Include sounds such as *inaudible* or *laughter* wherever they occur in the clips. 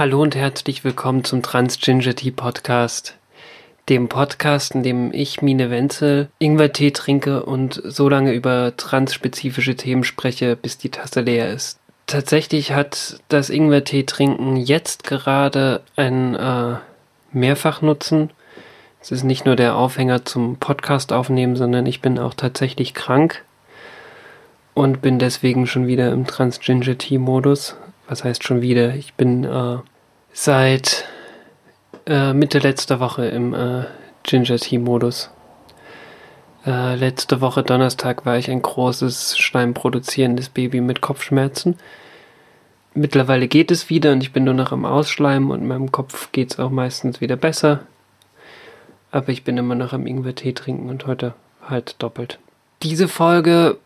Hallo und herzlich willkommen zum Trans Ginger Tea Podcast. Dem Podcast, in dem ich, Mine Wenzel, Ingwertee trinke und so lange über transspezifische Themen spreche, bis die Tasse leer ist. Tatsächlich hat das Ingwertee trinken jetzt gerade einen äh, Mehrfachnutzen. Es ist nicht nur der Aufhänger zum Podcast aufnehmen, sondern ich bin auch tatsächlich krank und bin deswegen schon wieder im Transginger Tea Modus. Was heißt schon wieder? Ich bin äh, seit äh, Mitte letzter Woche im äh, Ginger Tea Modus. Äh, letzte Woche Donnerstag war ich ein großes schleimproduzierendes Baby mit Kopfschmerzen. Mittlerweile geht es wieder und ich bin nur noch am Ausschleimen und meinem Kopf geht es auch meistens wieder besser. Aber ich bin immer noch am Ingwer-Tee trinken und heute halt doppelt. Diese Folge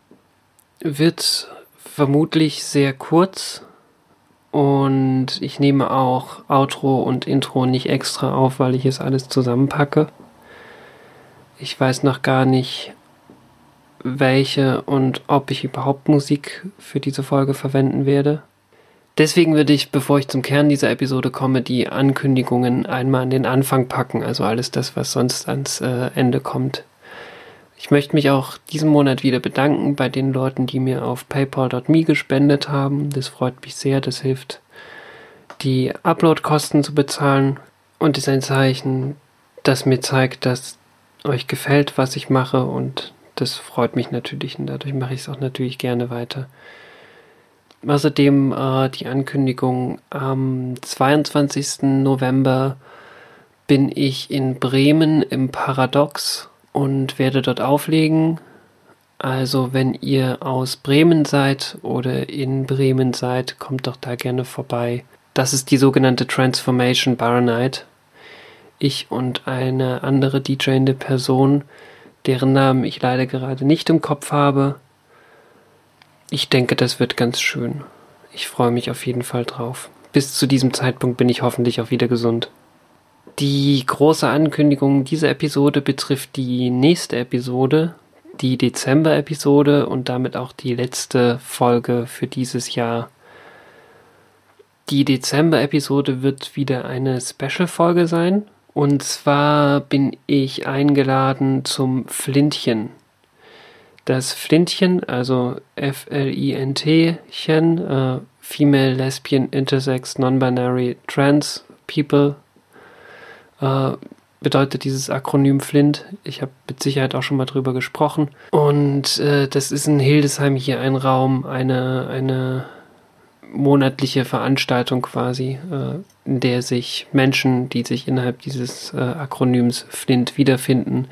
wird vermutlich sehr kurz und ich nehme auch Outro und Intro nicht extra auf, weil ich es alles zusammenpacke. Ich weiß noch gar nicht, welche und ob ich überhaupt Musik für diese Folge verwenden werde. Deswegen würde ich, bevor ich zum Kern dieser Episode komme, die Ankündigungen einmal an den Anfang packen, also alles das, was sonst ans äh, Ende kommt. Ich möchte mich auch diesen Monat wieder bedanken bei den Leuten, die mir auf paypal.me gespendet haben. Das freut mich sehr, das hilft, die Uploadkosten zu bezahlen und ist ein Zeichen, das mir zeigt, dass euch gefällt, was ich mache und das freut mich natürlich und dadurch mache ich es auch natürlich gerne weiter. Außerdem äh, die Ankündigung, am 22. November bin ich in Bremen im Paradox und werde dort auflegen. Also wenn ihr aus Bremen seid oder in Bremen seid, kommt doch da gerne vorbei. Das ist die sogenannte Transformation Bar Night. Ich und eine andere DJende Person, deren Namen ich leider gerade nicht im Kopf habe, ich denke, das wird ganz schön. Ich freue mich auf jeden Fall drauf. Bis zu diesem Zeitpunkt bin ich hoffentlich auch wieder gesund. Die große Ankündigung dieser Episode betrifft die nächste Episode, die Dezember-Episode und damit auch die letzte Folge für dieses Jahr. Die Dezember-Episode wird wieder eine Special-Folge sein. Und zwar bin ich eingeladen zum Flintchen. Das Flintchen, also F-L-I-N-T-Chen, äh, Female, Lesbian, Intersex, Non-Binary, Trans People, äh, bedeutet dieses Akronym Flint. Ich habe mit Sicherheit auch schon mal drüber gesprochen. Und äh, das ist in Hildesheim hier ein Raum, eine, eine monatliche Veranstaltung quasi, äh, in der sich Menschen, die sich innerhalb dieses äh, Akronyms Flint wiederfinden,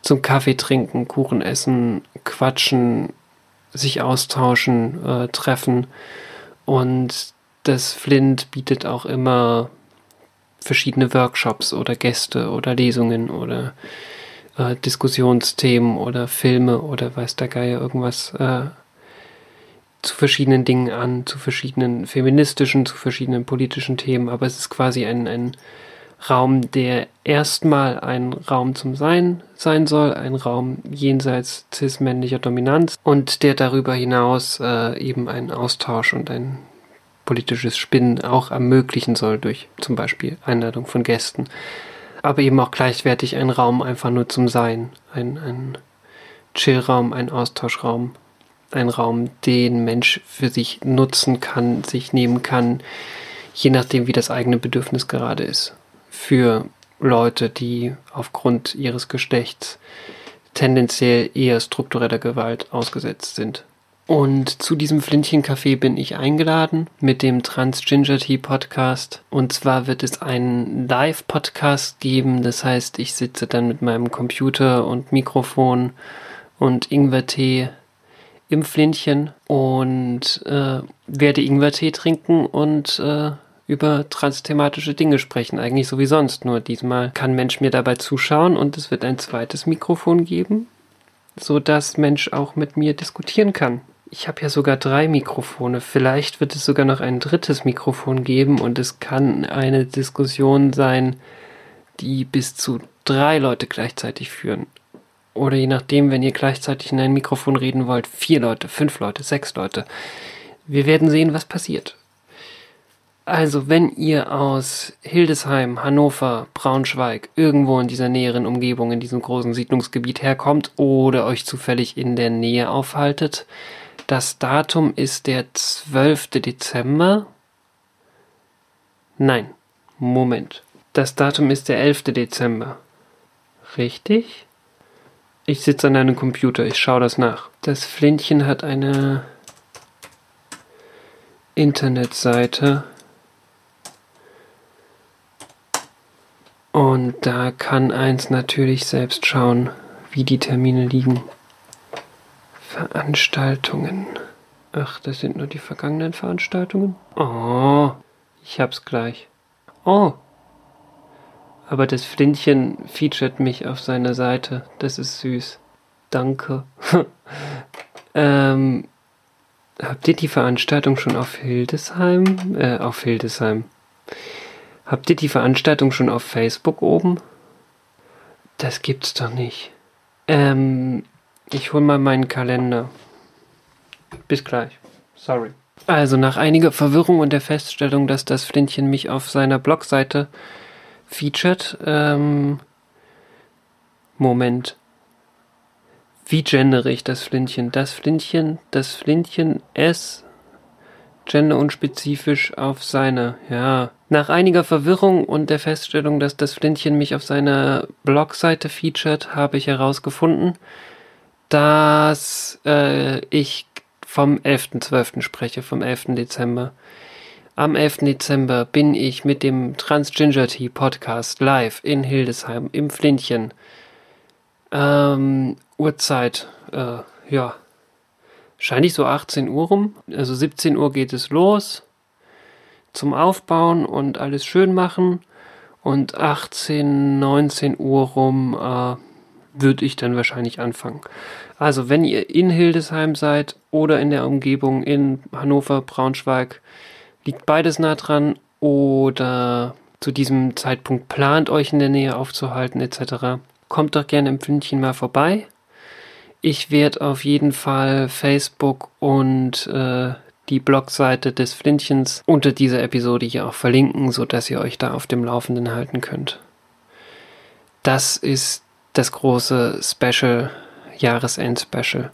zum Kaffee trinken, Kuchen essen, quatschen, sich austauschen, äh, treffen. Und das Flint bietet auch immer verschiedene Workshops oder Gäste oder Lesungen oder äh, Diskussionsthemen oder Filme oder weiß der Geier irgendwas äh, zu verschiedenen Dingen an, zu verschiedenen feministischen, zu verschiedenen politischen Themen. Aber es ist quasi ein, ein Raum, der erstmal ein Raum zum Sein sein soll, ein Raum jenseits cis-männlicher Dominanz und der darüber hinaus äh, eben einen Austausch und ein politisches Spinnen auch ermöglichen soll durch zum Beispiel Einladung von Gästen. Aber eben auch gleichwertig ein Raum einfach nur zum Sein, ein, ein Chillraum, ein Austauschraum, ein Raum, den Mensch für sich nutzen kann, sich nehmen kann, je nachdem, wie das eigene Bedürfnis gerade ist für Leute, die aufgrund ihres Geschlechts tendenziell eher struktureller Gewalt ausgesetzt sind. Und zu diesem Flintchencafé bin ich eingeladen mit dem Trans Ginger Tea Podcast. Und zwar wird es einen Live-Podcast geben. Das heißt, ich sitze dann mit meinem Computer und Mikrofon und Ingwertee im Flintchen und äh, werde Ingwertee trinken und äh, über transthematische Dinge sprechen, eigentlich so wie sonst. Nur diesmal kann Mensch mir dabei zuschauen und es wird ein zweites Mikrofon geben, so dass Mensch auch mit mir diskutieren kann. Ich habe ja sogar drei Mikrofone. Vielleicht wird es sogar noch ein drittes Mikrofon geben und es kann eine Diskussion sein, die bis zu drei Leute gleichzeitig führen. Oder je nachdem, wenn ihr gleichzeitig in ein Mikrofon reden wollt, vier Leute, fünf Leute, sechs Leute. Wir werden sehen, was passiert. Also, wenn ihr aus Hildesheim, Hannover, Braunschweig, irgendwo in dieser näheren Umgebung, in diesem großen Siedlungsgebiet herkommt oder euch zufällig in der Nähe aufhaltet, das Datum ist der 12. Dezember. Nein, Moment. Das Datum ist der 11. Dezember. Richtig? Ich sitze an einem Computer, ich schaue das nach. Das Flintchen hat eine Internetseite. Und da kann eins natürlich selbst schauen, wie die Termine liegen. Veranstaltungen. Ach, das sind nur die vergangenen Veranstaltungen? Oh, ich hab's gleich. Oh. Aber das Flintchen featuret mich auf seiner Seite. Das ist süß. Danke. *laughs* ähm, habt ihr die Veranstaltung schon auf Hildesheim? Äh, auf Hildesheim. Habt ihr die Veranstaltung schon auf Facebook oben? Das gibt's doch nicht. Ähm, ich hol mal meinen Kalender. Bis gleich. Sorry. Also nach einiger Verwirrung und der Feststellung, dass das Flintchen mich auf seiner Blogseite featured, ähm, Moment. Wie gendere ich das Flintchen? Das Flintchen, das Flintchen S genderunspezifisch auf seine, ja. Nach einiger Verwirrung und der Feststellung, dass das Flintchen mich auf seiner Blogseite featured, habe ich herausgefunden, dass äh, ich vom 11.12. spreche, vom 11. Dezember. Am 11. Dezember bin ich mit dem Transginger Tea Podcast live in Hildesheim im Flintchen. Ähm, Uhrzeit, äh, ja, wahrscheinlich so 18 Uhr rum. Also 17 Uhr geht es los zum Aufbauen und alles schön machen. Und 18, 19 Uhr rum äh, würde ich dann wahrscheinlich anfangen. Also wenn ihr in Hildesheim seid oder in der Umgebung in Hannover, Braunschweig, liegt beides nah dran oder zu diesem Zeitpunkt plant euch in der Nähe aufzuhalten etc. Kommt doch gerne im Pfündchen mal vorbei. Ich werde auf jeden Fall Facebook und äh, die Blogseite des Flintchens unter dieser Episode hier auch verlinken, sodass ihr euch da auf dem Laufenden halten könnt. Das ist das große Special, Jahresend-Special,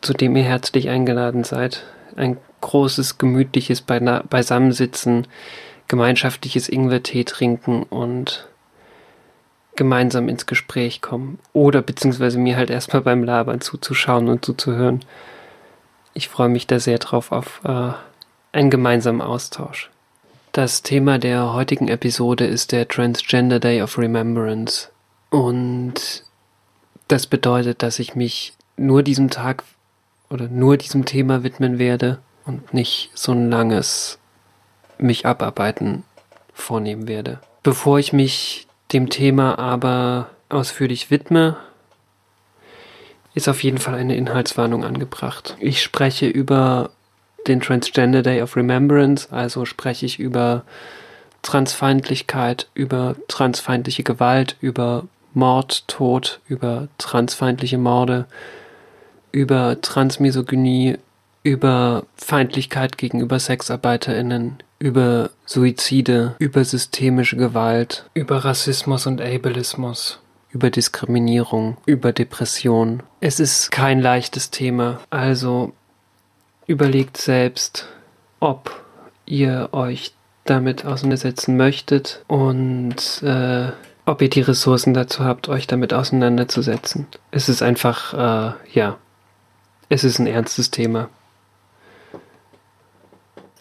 zu dem ihr herzlich eingeladen seid. Ein großes, gemütliches Beisammensitzen, gemeinschaftliches Ingwertee trinken und gemeinsam ins Gespräch kommen. Oder beziehungsweise mir halt erstmal beim Labern zuzuschauen und zuzuhören. Ich freue mich da sehr drauf auf äh, einen gemeinsamen Austausch. Das Thema der heutigen Episode ist der Transgender Day of Remembrance. Und das bedeutet, dass ich mich nur diesem Tag oder nur diesem Thema widmen werde und nicht so ein langes mich abarbeiten vornehmen werde. Bevor ich mich dem Thema aber ausführlich widme, ist auf jeden Fall eine Inhaltswarnung angebracht. Ich spreche über den Transgender Day of Remembrance, also spreche ich über Transfeindlichkeit, über transfeindliche Gewalt, über Mord, Tod, über transfeindliche Morde, über Transmisogynie, über Feindlichkeit gegenüber SexarbeiterInnen, über Suizide, über systemische Gewalt, über Rassismus und Ableismus, über Diskriminierung, über Depression. Es ist kein leichtes Thema, also überlegt selbst, ob ihr euch damit auseinandersetzen möchtet und äh, ob ihr die Ressourcen dazu habt, euch damit auseinanderzusetzen. Es ist einfach, äh, ja, es ist ein ernstes Thema.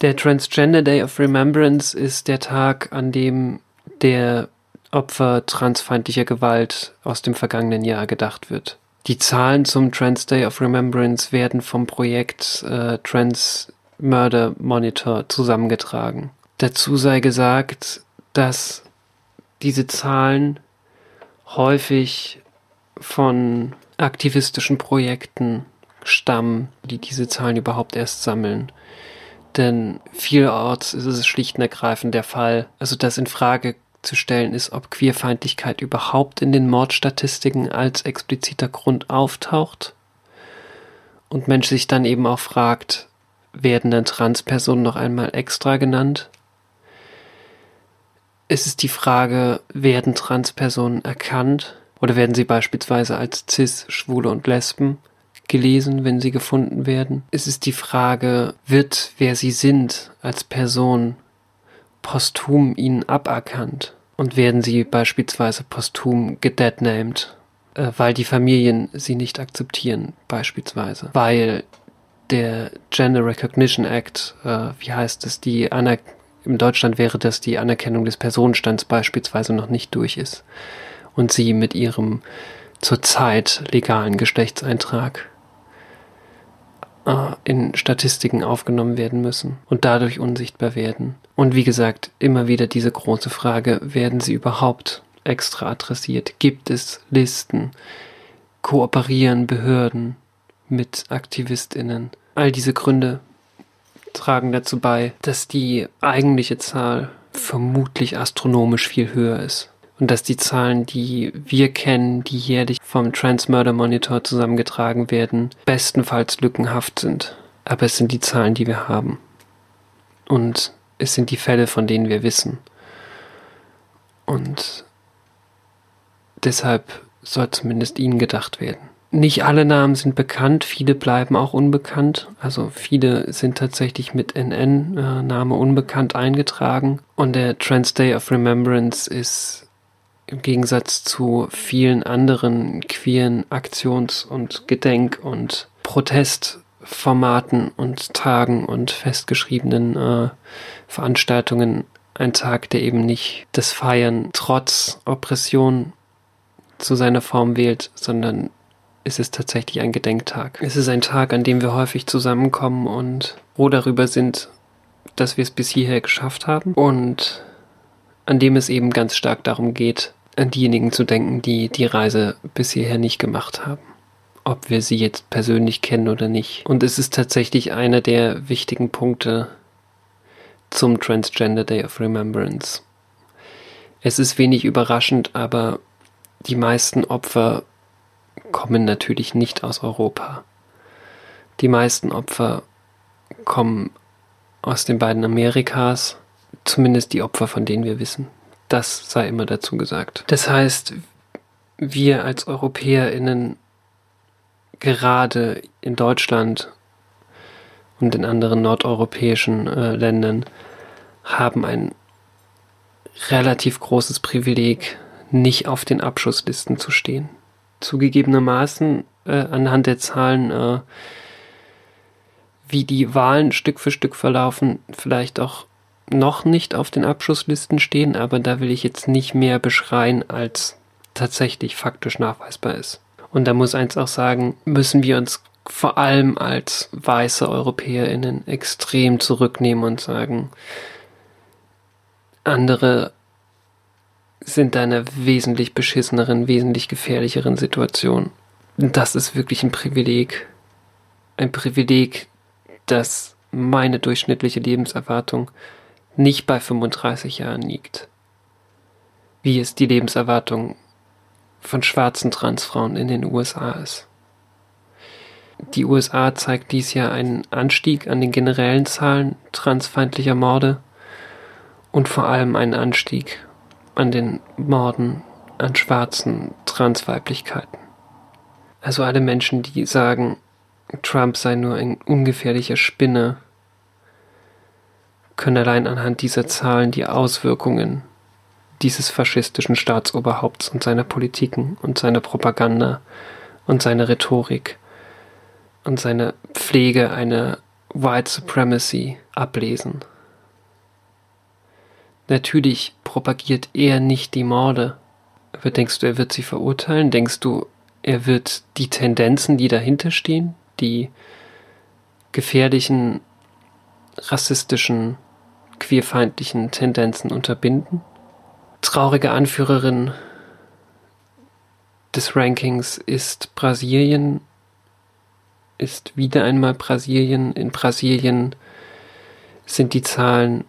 Der Transgender Day of Remembrance ist der Tag, an dem der Opfer transfeindlicher Gewalt aus dem vergangenen Jahr gedacht wird. Die Zahlen zum Trans Day of Remembrance werden vom Projekt äh, Trans Murder Monitor zusammengetragen. Dazu sei gesagt, dass diese Zahlen häufig von aktivistischen Projekten stammen, die diese Zahlen überhaupt erst sammeln. Denn vielerorts ist es schlicht und ergreifend der Fall, also dass in Frage zu stellen ist, ob Queerfeindlichkeit überhaupt in den Mordstatistiken als expliziter Grund auftaucht. Und Mensch sich dann eben auch fragt, werden dann Transpersonen noch einmal extra genannt. Es ist die Frage, werden Transpersonen erkannt oder werden sie beispielsweise als Cis, Schwule und Lesben gelesen, wenn sie gefunden werden? Es ist die Frage, wird wer sie sind als Person posthum ihnen aberkannt und werden sie beispielsweise posthum gedeadnamed, äh, weil die Familien sie nicht akzeptieren, beispielsweise, weil der Gender Recognition Act, äh, wie heißt es, die Aner in Deutschland wäre das die Anerkennung des Personenstands beispielsweise noch nicht durch ist und sie mit ihrem zurzeit legalen Geschlechtseintrag äh, in Statistiken aufgenommen werden müssen und dadurch unsichtbar werden. Und wie gesagt, immer wieder diese große Frage, werden sie überhaupt extra adressiert? Gibt es Listen? Kooperieren Behörden mit Aktivistinnen? All diese Gründe tragen dazu bei, dass die eigentliche Zahl vermutlich astronomisch viel höher ist. Und dass die Zahlen, die wir kennen, die jährlich vom Trans Murder Monitor zusammengetragen werden, bestenfalls lückenhaft sind. Aber es sind die Zahlen, die wir haben. Und es sind die Fälle, von denen wir wissen. Und deshalb soll zumindest ihnen gedacht werden. Nicht alle Namen sind bekannt, viele bleiben auch unbekannt. Also viele sind tatsächlich mit NN, äh, Name unbekannt, eingetragen. Und der Trans Day of Remembrance ist im Gegensatz zu vielen anderen queeren Aktions- und Gedenk- und Protestformaten und Tagen und festgeschriebenen äh, Veranstaltungen ein Tag, der eben nicht das Feiern trotz Oppression zu seiner Form wählt, sondern ist es tatsächlich ein Gedenktag. Es ist ein Tag, an dem wir häufig zusammenkommen und froh darüber sind, dass wir es bis hierher geschafft haben und an dem es eben ganz stark darum geht, an diejenigen zu denken, die die Reise bis hierher nicht gemacht haben. Ob wir sie jetzt persönlich kennen oder nicht. Und es ist tatsächlich einer der wichtigen Punkte zum Transgender Day of Remembrance. Es ist wenig überraschend, aber die meisten Opfer kommen natürlich nicht aus Europa. Die meisten Opfer kommen aus den beiden Amerikas, zumindest die Opfer, von denen wir wissen. Das sei immer dazu gesagt. Das heißt, wir als Europäerinnen gerade in Deutschland und in anderen nordeuropäischen äh, Ländern haben ein relativ großes Privileg, nicht auf den Abschusslisten zu stehen zugegebenermaßen äh, anhand der Zahlen, äh, wie die Wahlen Stück für Stück verlaufen, vielleicht auch noch nicht auf den Abschlusslisten stehen, aber da will ich jetzt nicht mehr beschreien, als tatsächlich faktisch nachweisbar ist. Und da muss eins auch sagen, müssen wir uns vor allem als weiße EuropäerInnen extrem zurücknehmen und sagen, andere sind da in einer wesentlich beschisseneren, wesentlich gefährlicheren Situation. Das ist wirklich ein Privileg. Ein Privileg, dass meine durchschnittliche Lebenserwartung nicht bei 35 Jahren liegt. Wie es die Lebenserwartung von schwarzen Transfrauen in den USA ist. Die USA zeigt dies Jahr einen Anstieg an den generellen Zahlen transfeindlicher Morde und vor allem einen Anstieg an den Morden an schwarzen Transweiblichkeiten. Also alle Menschen, die sagen, Trump sei nur ein ungefährlicher Spinner, können allein anhand dieser Zahlen die Auswirkungen dieses faschistischen Staatsoberhaupts und seiner Politiken und seiner Propaganda und seiner Rhetorik und seiner Pflege einer White Supremacy ablesen. Natürlich propagiert er nicht die Morde. Aber denkst du, er wird sie verurteilen? Denkst du, er wird die Tendenzen, die dahinter stehen, die gefährlichen, rassistischen, queerfeindlichen Tendenzen unterbinden? Traurige Anführerin des Rankings ist Brasilien, ist wieder einmal Brasilien. In Brasilien sind die Zahlen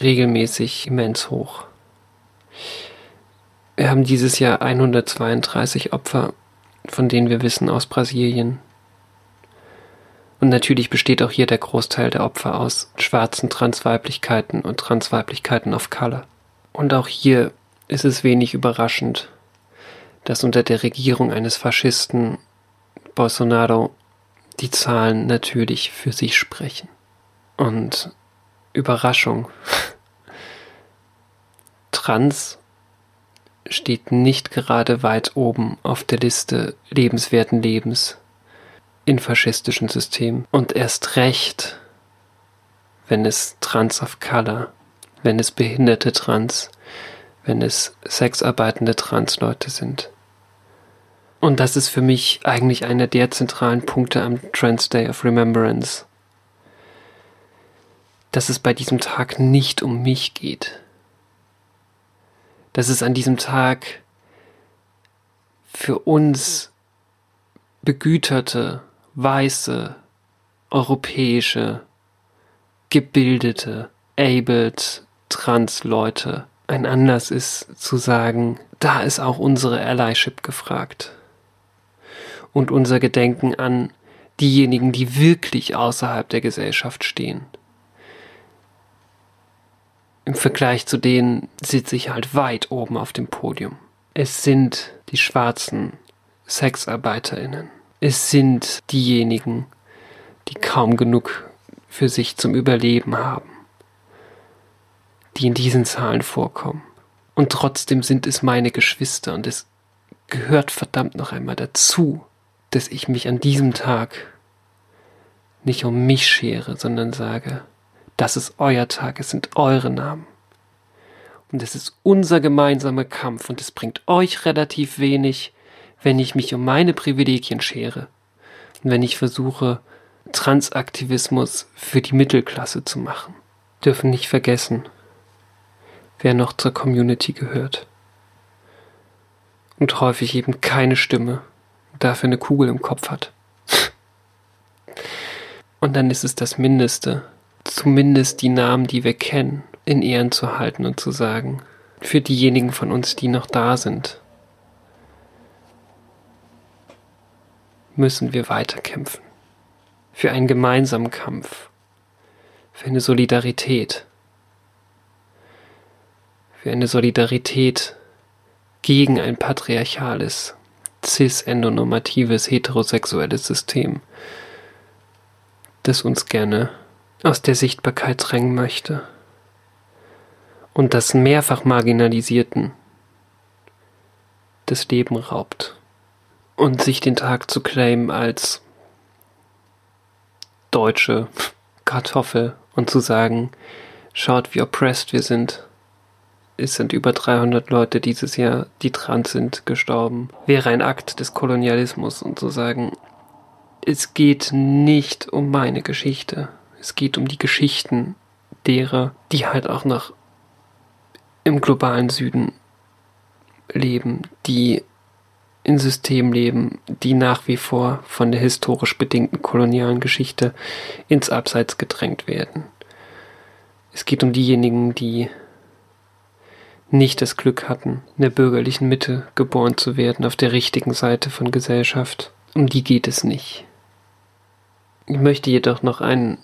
regelmäßig immens hoch. Wir haben dieses Jahr 132 Opfer, von denen wir wissen aus Brasilien. Und natürlich besteht auch hier der Großteil der Opfer aus schwarzen Transweiblichkeiten und Transweiblichkeiten of Color. Und auch hier ist es wenig überraschend, dass unter der Regierung eines Faschisten Bolsonaro die Zahlen natürlich für sich sprechen. Und Überraschung. Trans steht nicht gerade weit oben auf der Liste lebenswerten Lebens in faschistischen Systemen. Und erst recht, wenn es Trans of Color, wenn es behinderte Trans, wenn es sexarbeitende Transleute sind. Und das ist für mich eigentlich einer der zentralen Punkte am Trans Day of Remembrance. Dass es bei diesem Tag nicht um mich geht. Dass es an diesem Tag für uns begüterte, weiße, europäische, gebildete, abled Trans-Leute ein Anlass ist zu sagen, da ist auch unsere Allyship gefragt. Und unser Gedenken an diejenigen, die wirklich außerhalb der Gesellschaft stehen. Im Vergleich zu denen sitze ich halt weit oben auf dem Podium. Es sind die schwarzen Sexarbeiterinnen. Es sind diejenigen, die kaum genug für sich zum Überleben haben, die in diesen Zahlen vorkommen. Und trotzdem sind es meine Geschwister und es gehört verdammt noch einmal dazu, dass ich mich an diesem Tag nicht um mich schere, sondern sage, das ist euer Tag, es sind eure Namen. Und es ist unser gemeinsamer Kampf und es bringt euch relativ wenig, wenn ich mich um meine Privilegien schere und wenn ich versuche, Transaktivismus für die Mittelklasse zu machen. Dürfen nicht vergessen, wer noch zur Community gehört. Und häufig eben keine Stimme und dafür eine Kugel im Kopf hat. Und dann ist es das Mindeste, zumindest die Namen, die wir kennen, in Ehren zu halten und zu sagen, für diejenigen von uns, die noch da sind, müssen wir weiterkämpfen. Für einen gemeinsamen Kampf. Für eine Solidarität. Für eine Solidarität gegen ein patriarchales, cis-endonormatives, heterosexuelles System, das uns gerne aus der Sichtbarkeit drängen möchte und das mehrfach Marginalisierten das Leben raubt und sich den Tag zu claimen als deutsche Kartoffel und zu sagen, schaut, wie oppressed wir sind. Es sind über 300 Leute dieses Jahr, die trans sind, gestorben. Wäre ein Akt des Kolonialismus und zu sagen, es geht nicht um meine Geschichte. Es geht um die Geschichten derer, die halt auch noch im globalen Süden leben, die in Systemen leben, die nach wie vor von der historisch bedingten kolonialen Geschichte ins Abseits gedrängt werden. Es geht um diejenigen, die nicht das Glück hatten, in der bürgerlichen Mitte geboren zu werden, auf der richtigen Seite von Gesellschaft. Um die geht es nicht. Ich möchte jedoch noch einen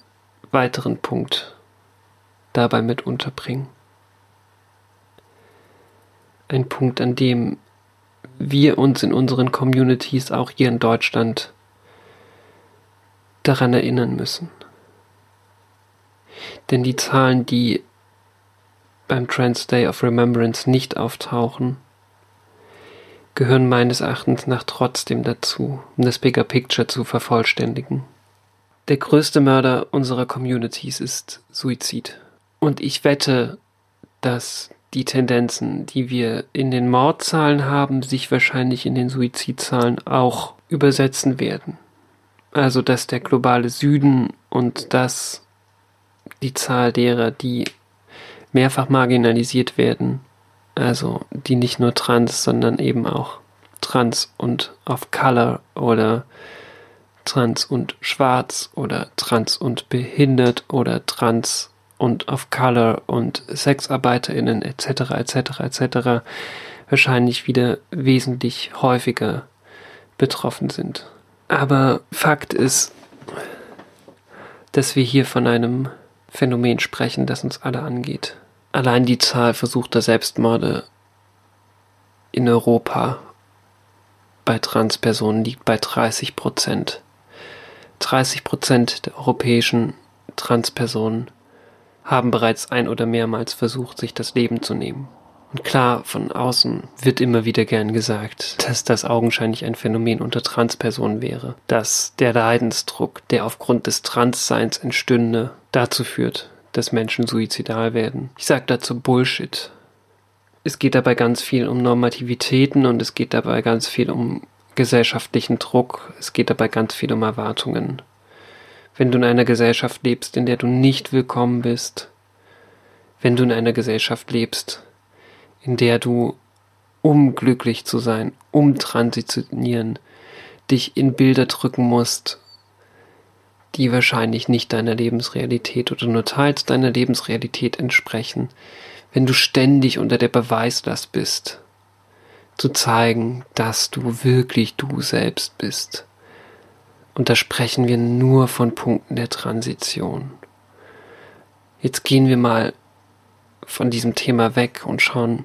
weiteren Punkt dabei mit unterbringen. Ein Punkt, an dem wir uns in unseren Communities auch hier in Deutschland daran erinnern müssen. Denn die Zahlen, die beim Trans Day of Remembrance nicht auftauchen, gehören meines Erachtens nach trotzdem dazu, um das Bigger Picture zu vervollständigen. Der größte Mörder unserer Communities ist Suizid. Und ich wette, dass die Tendenzen, die wir in den Mordzahlen haben, sich wahrscheinlich in den Suizidzahlen auch übersetzen werden. Also dass der globale Süden und dass die Zahl derer, die mehrfach marginalisiert werden, also die nicht nur trans, sondern eben auch trans und of color oder trans und schwarz oder trans und behindert oder trans und of Color und SexarbeiterInnen etc. etc. etc. wahrscheinlich wieder wesentlich häufiger betroffen sind. Aber Fakt ist, dass wir hier von einem Phänomen sprechen, das uns alle angeht. Allein die Zahl versuchter Selbstmorde in Europa bei Transpersonen liegt bei 30 Prozent. 30 Prozent der europäischen Transpersonen haben bereits ein oder mehrmals versucht, sich das Leben zu nehmen. Und klar, von außen wird immer wieder gern gesagt, dass das augenscheinlich ein Phänomen unter Transpersonen wäre, dass der Leidensdruck, der aufgrund des Transseins entstünde, dazu führt, dass Menschen suizidal werden. Ich sage dazu Bullshit. Es geht dabei ganz viel um Normativitäten und es geht dabei ganz viel um gesellschaftlichen Druck, es geht dabei ganz viel um Erwartungen. Wenn du in einer Gesellschaft lebst, in der du nicht willkommen bist, wenn du in einer Gesellschaft lebst, in der du, um glücklich zu sein, um transitionieren, dich in Bilder drücken musst, die wahrscheinlich nicht deiner Lebensrealität oder nur teils deiner Lebensrealität entsprechen, wenn du ständig unter der Beweislast bist, zu zeigen, dass du wirklich du selbst bist. Und da sprechen wir nur von Punkten der Transition. Jetzt gehen wir mal von diesem Thema weg und schauen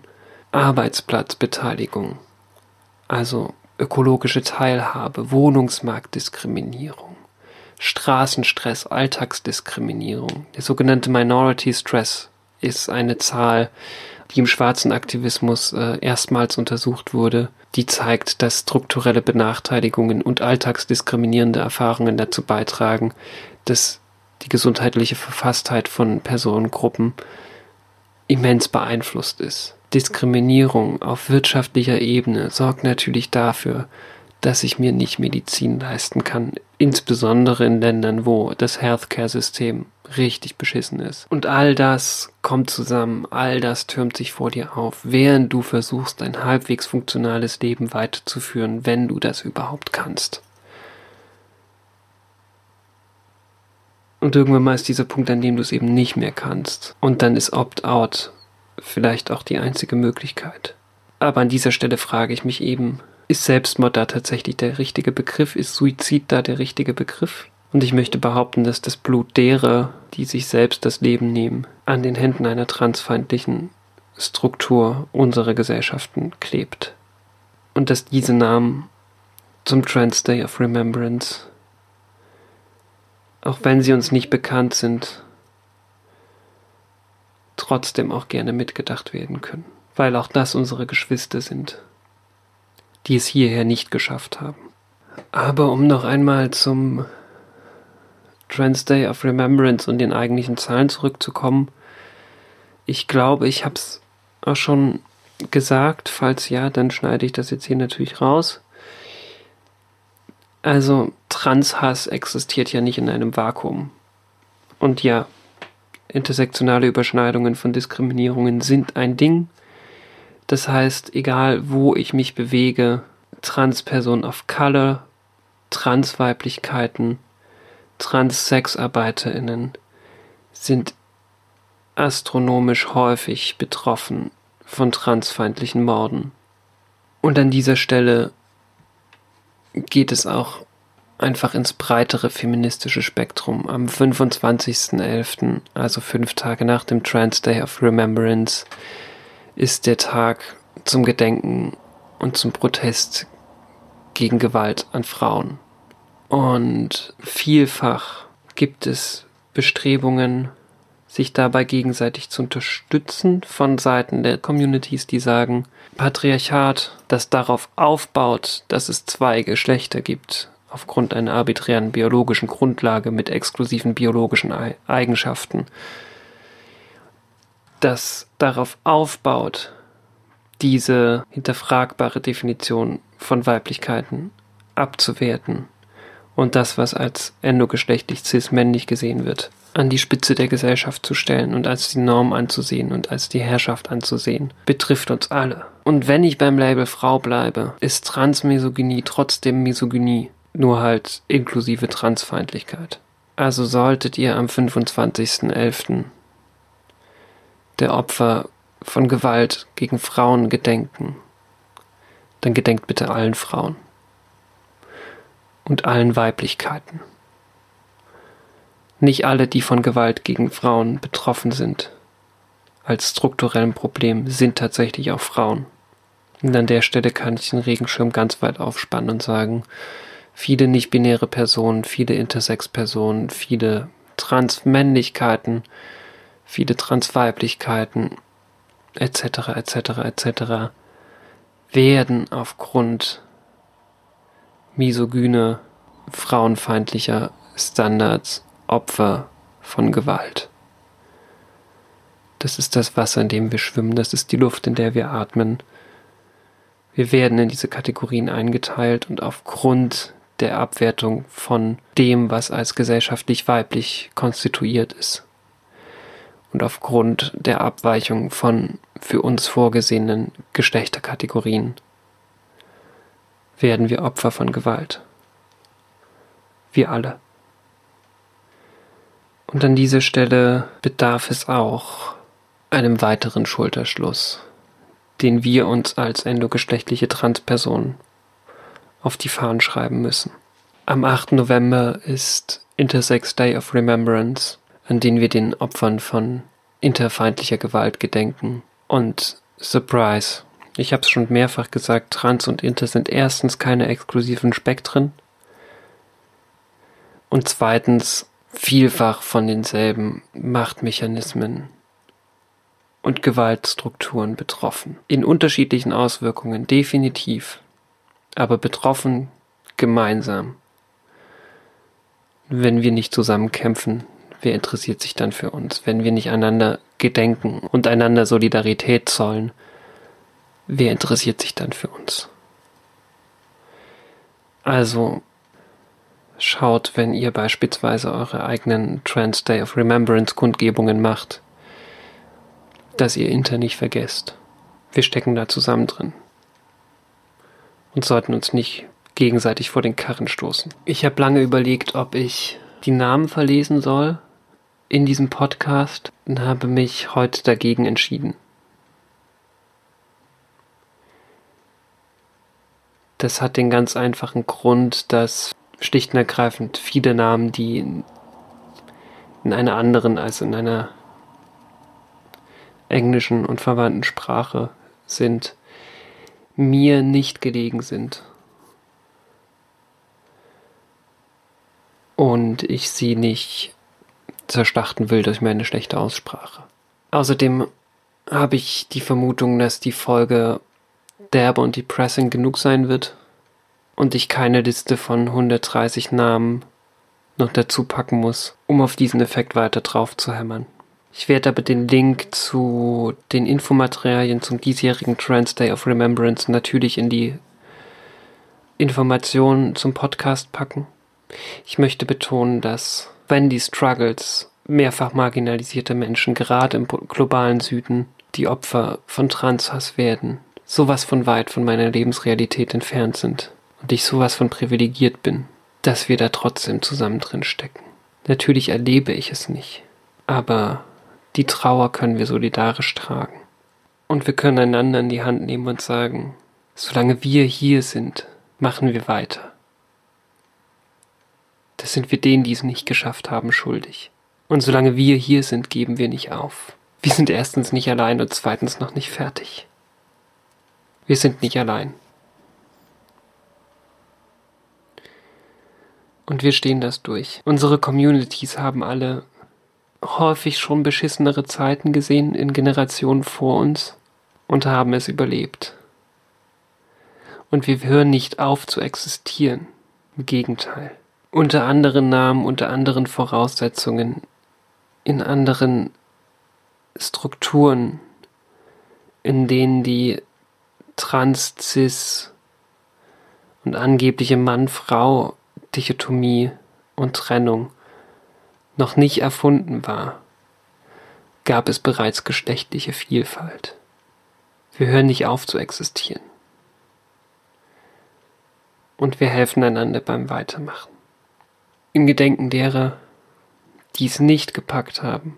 Arbeitsplatzbeteiligung, also ökologische Teilhabe, Wohnungsmarktdiskriminierung, Straßenstress, Alltagsdiskriminierung. Der sogenannte Minority Stress ist eine Zahl, die im schwarzen Aktivismus äh, erstmals untersucht wurde, die zeigt, dass strukturelle Benachteiligungen und alltagsdiskriminierende Erfahrungen dazu beitragen, dass die gesundheitliche Verfasstheit von Personengruppen immens beeinflusst ist. Diskriminierung auf wirtschaftlicher Ebene sorgt natürlich dafür, dass ich mir nicht Medizin leisten kann, insbesondere in Ländern, wo das Healthcare-System richtig beschissen ist. Und all das kommt zusammen, all das türmt sich vor dir auf, während du versuchst, ein halbwegs funktionales Leben weiterzuführen, wenn du das überhaupt kannst. Und irgendwann mal ist dieser Punkt, an dem du es eben nicht mehr kannst. Und dann ist Opt-out vielleicht auch die einzige Möglichkeit. Aber an dieser Stelle frage ich mich eben, ist Selbstmord da tatsächlich der richtige Begriff? Ist Suizid da der richtige Begriff? Und ich möchte behaupten, dass das Blut derer, die sich selbst das Leben nehmen, an den Händen einer transfeindlichen Struktur unserer Gesellschaften klebt. Und dass diese Namen zum Trans Day of Remembrance, auch wenn sie uns nicht bekannt sind, trotzdem auch gerne mitgedacht werden können, weil auch das unsere Geschwister sind, die es hierher nicht geschafft haben. Aber um noch einmal zum Trans Day of Remembrance und den eigentlichen Zahlen zurückzukommen, ich glaube, ich habe es auch schon gesagt, falls ja, dann schneide ich das jetzt hier natürlich raus. Also Transhass existiert ja nicht in einem Vakuum. Und ja, intersektionale Überschneidungen von Diskriminierungen sind ein Ding. Das heißt, egal wo ich mich bewege, Transpersonen of Color, Transweiblichkeiten, TranssexarbeiterInnen sind astronomisch häufig betroffen von transfeindlichen Morden. Und an dieser Stelle geht es auch einfach ins breitere feministische Spektrum. Am 25.11., also fünf Tage nach dem Trans Day of Remembrance, ist der Tag zum Gedenken und zum Protest gegen Gewalt an Frauen. Und vielfach gibt es Bestrebungen, sich dabei gegenseitig zu unterstützen von Seiten der Communities, die sagen, Patriarchat, das darauf aufbaut, dass es zwei Geschlechter gibt, aufgrund einer arbiträren biologischen Grundlage mit exklusiven biologischen Eigenschaften, das darauf aufbaut, diese hinterfragbare Definition von Weiblichkeiten abzuwerten und das, was als endogeschlechtlich cis-männlich gesehen wird, an die Spitze der Gesellschaft zu stellen und als die Norm anzusehen und als die Herrschaft anzusehen, betrifft uns alle. Und wenn ich beim Label Frau bleibe, ist Transmisogynie trotzdem Misogynie nur halt inklusive Transfeindlichkeit. Also solltet ihr am 25.11. der Opfer von Gewalt gegen Frauen gedenken, dann gedenkt bitte allen Frauen und allen Weiblichkeiten. Nicht alle, die von Gewalt gegen Frauen betroffen sind, als strukturellem Problem, sind tatsächlich auch Frauen. Und an der Stelle kann ich den Regenschirm ganz weit aufspannen und sagen, viele nicht-binäre Personen, viele Intersex-Personen, viele Transmännlichkeiten, viele Transweiblichkeiten, etc., etc., etc., werden aufgrund misogyne, frauenfeindlicher Standards Opfer von Gewalt. Das ist das Wasser, in dem wir schwimmen, das ist die Luft, in der wir atmen. Wir werden in diese Kategorien eingeteilt und aufgrund der Abwertung von dem, was als gesellschaftlich weiblich konstituiert ist und aufgrund der Abweichung von für uns vorgesehenen Geschlechterkategorien werden wir Opfer von Gewalt. Wir alle. Und an dieser Stelle bedarf es auch einem weiteren Schulterschluss, den wir uns als endogeschlechtliche Transpersonen auf die Fahnen schreiben müssen. Am 8. November ist Intersex Day of Remembrance, an den wir den Opfern von interfeindlicher Gewalt gedenken. Und Surprise, ich habe es schon mehrfach gesagt, Trans und Inter sind erstens keine exklusiven Spektren und zweitens vielfach von denselben Machtmechanismen und Gewaltstrukturen betroffen. In unterschiedlichen Auswirkungen, definitiv, aber betroffen gemeinsam. Wenn wir nicht zusammen kämpfen, wer interessiert sich dann für uns? Wenn wir nicht einander gedenken und einander Solidarität zollen, wer interessiert sich dann für uns? Also schaut, wenn ihr beispielsweise eure eigenen Trans Day of Remembrance Kundgebungen macht, dass ihr Inter nicht vergesst. Wir stecken da zusammen drin und sollten uns nicht gegenseitig vor den Karren stoßen. Ich habe lange überlegt, ob ich die Namen verlesen soll in diesem Podcast und habe mich heute dagegen entschieden. Das hat den ganz einfachen Grund, dass schlicht und ergreifend viele Namen, die in, in einer anderen als in einer englischen und verwandten Sprache sind, mir nicht gelegen sind. Und ich sie nicht zerstachten will durch meine schlechte Aussprache. Außerdem habe ich die Vermutung, dass die Folge derbe und depressing genug sein wird und ich keine Liste von 130 Namen noch dazu packen muss, um auf diesen Effekt weiter drauf zu hämmern. Ich werde aber den Link zu den Infomaterialien zum diesjährigen Trans Day of Remembrance natürlich in die Informationen zum Podcast packen. Ich möchte betonen, dass wenn die Struggles mehrfach marginalisierte Menschen gerade im globalen Süden die Opfer von Transhass werden, sowas von weit von meiner Lebensrealität entfernt sind und ich sowas von privilegiert bin, dass wir da trotzdem zusammen drin stecken. Natürlich erlebe ich es nicht, aber die Trauer können wir solidarisch tragen. Und wir können einander in die Hand nehmen und sagen, solange wir hier sind, machen wir weiter. Das sind wir denen, die es nicht geschafft haben, schuldig. Und solange wir hier sind, geben wir nicht auf. Wir sind erstens nicht allein und zweitens noch nicht fertig. Wir sind nicht allein. Und wir stehen das durch. Unsere Communities haben alle häufig schon beschissenere Zeiten gesehen in Generationen vor uns und haben es überlebt. Und wir hören nicht auf zu existieren. Im Gegenteil. Unter anderen Namen, unter anderen Voraussetzungen, in anderen Strukturen, in denen die Trans, Cis und angebliche Mann-Frau Dichotomie und Trennung noch nicht erfunden war, gab es bereits geschlechtliche Vielfalt. Wir hören nicht auf zu existieren. Und wir helfen einander beim Weitermachen. Im Gedenken derer, die es nicht gepackt haben,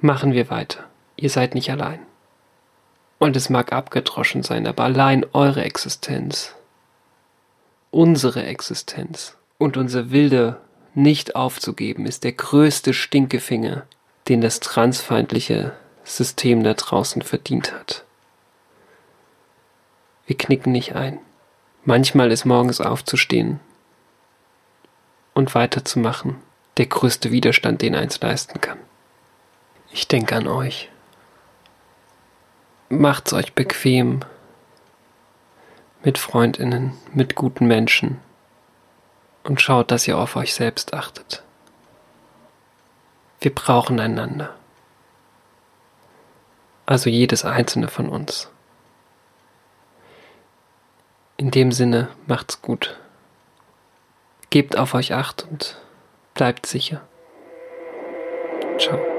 machen wir weiter. Ihr seid nicht allein. Und es mag abgedroschen sein, aber allein eure Existenz unsere Existenz und unser wilder nicht aufzugeben, ist der größte Stinkefinger, den das transfeindliche System da draußen verdient hat. Wir knicken nicht ein. Manchmal ist morgens aufzustehen und weiterzumachen der größte Widerstand, den eins leisten kann. Ich denke an euch. Macht's euch bequem mit Freundinnen, mit guten Menschen und schaut, dass ihr auf euch selbst achtet. Wir brauchen einander. Also jedes einzelne von uns. In dem Sinne macht's gut. Gebt auf euch acht und bleibt sicher. Ciao.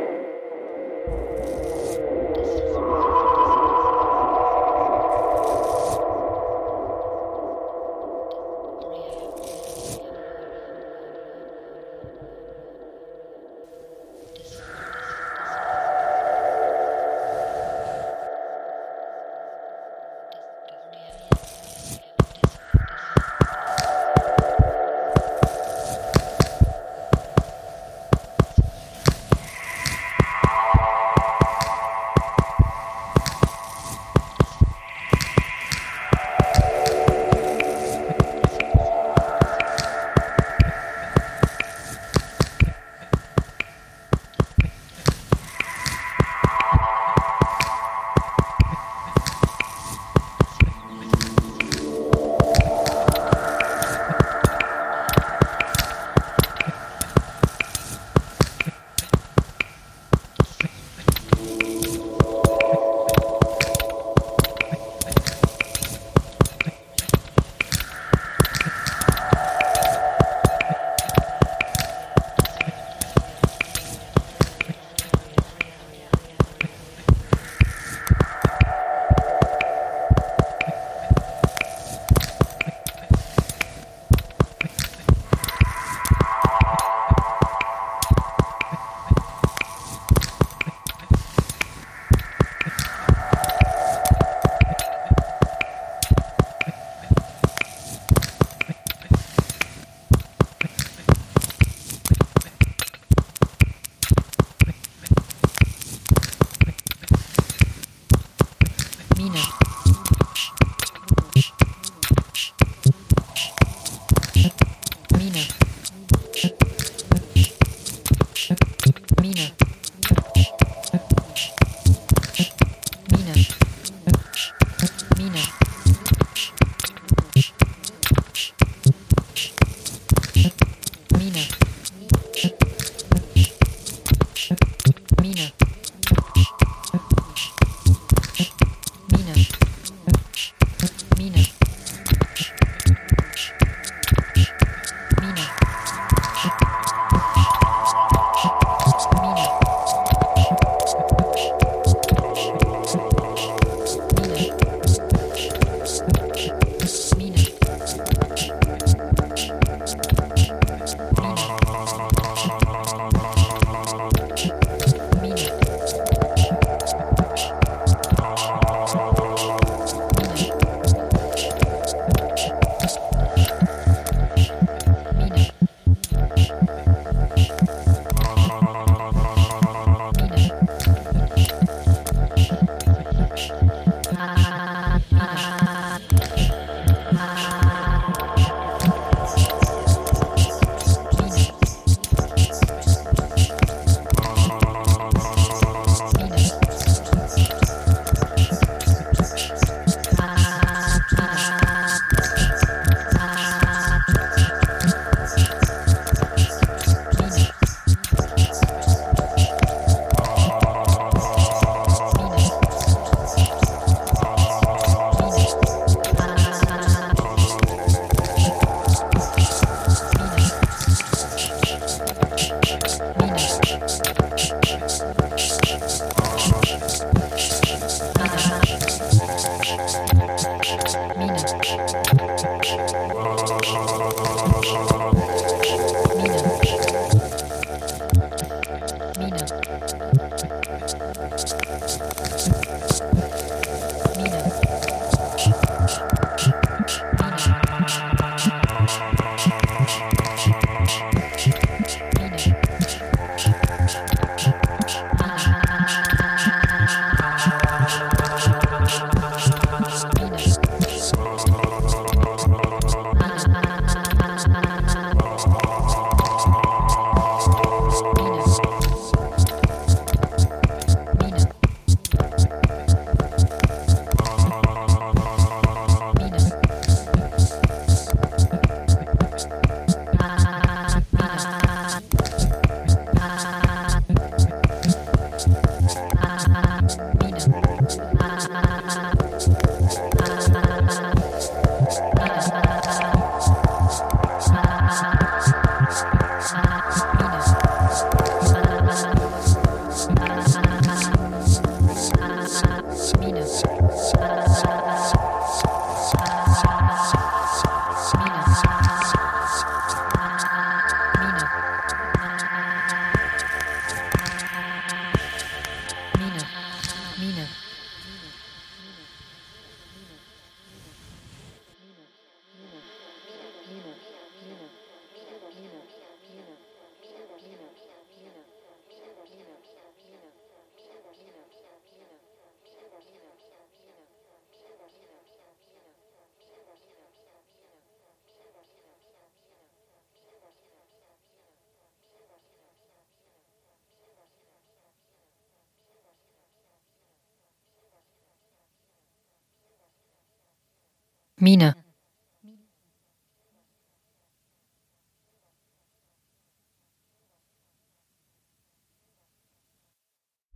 Mine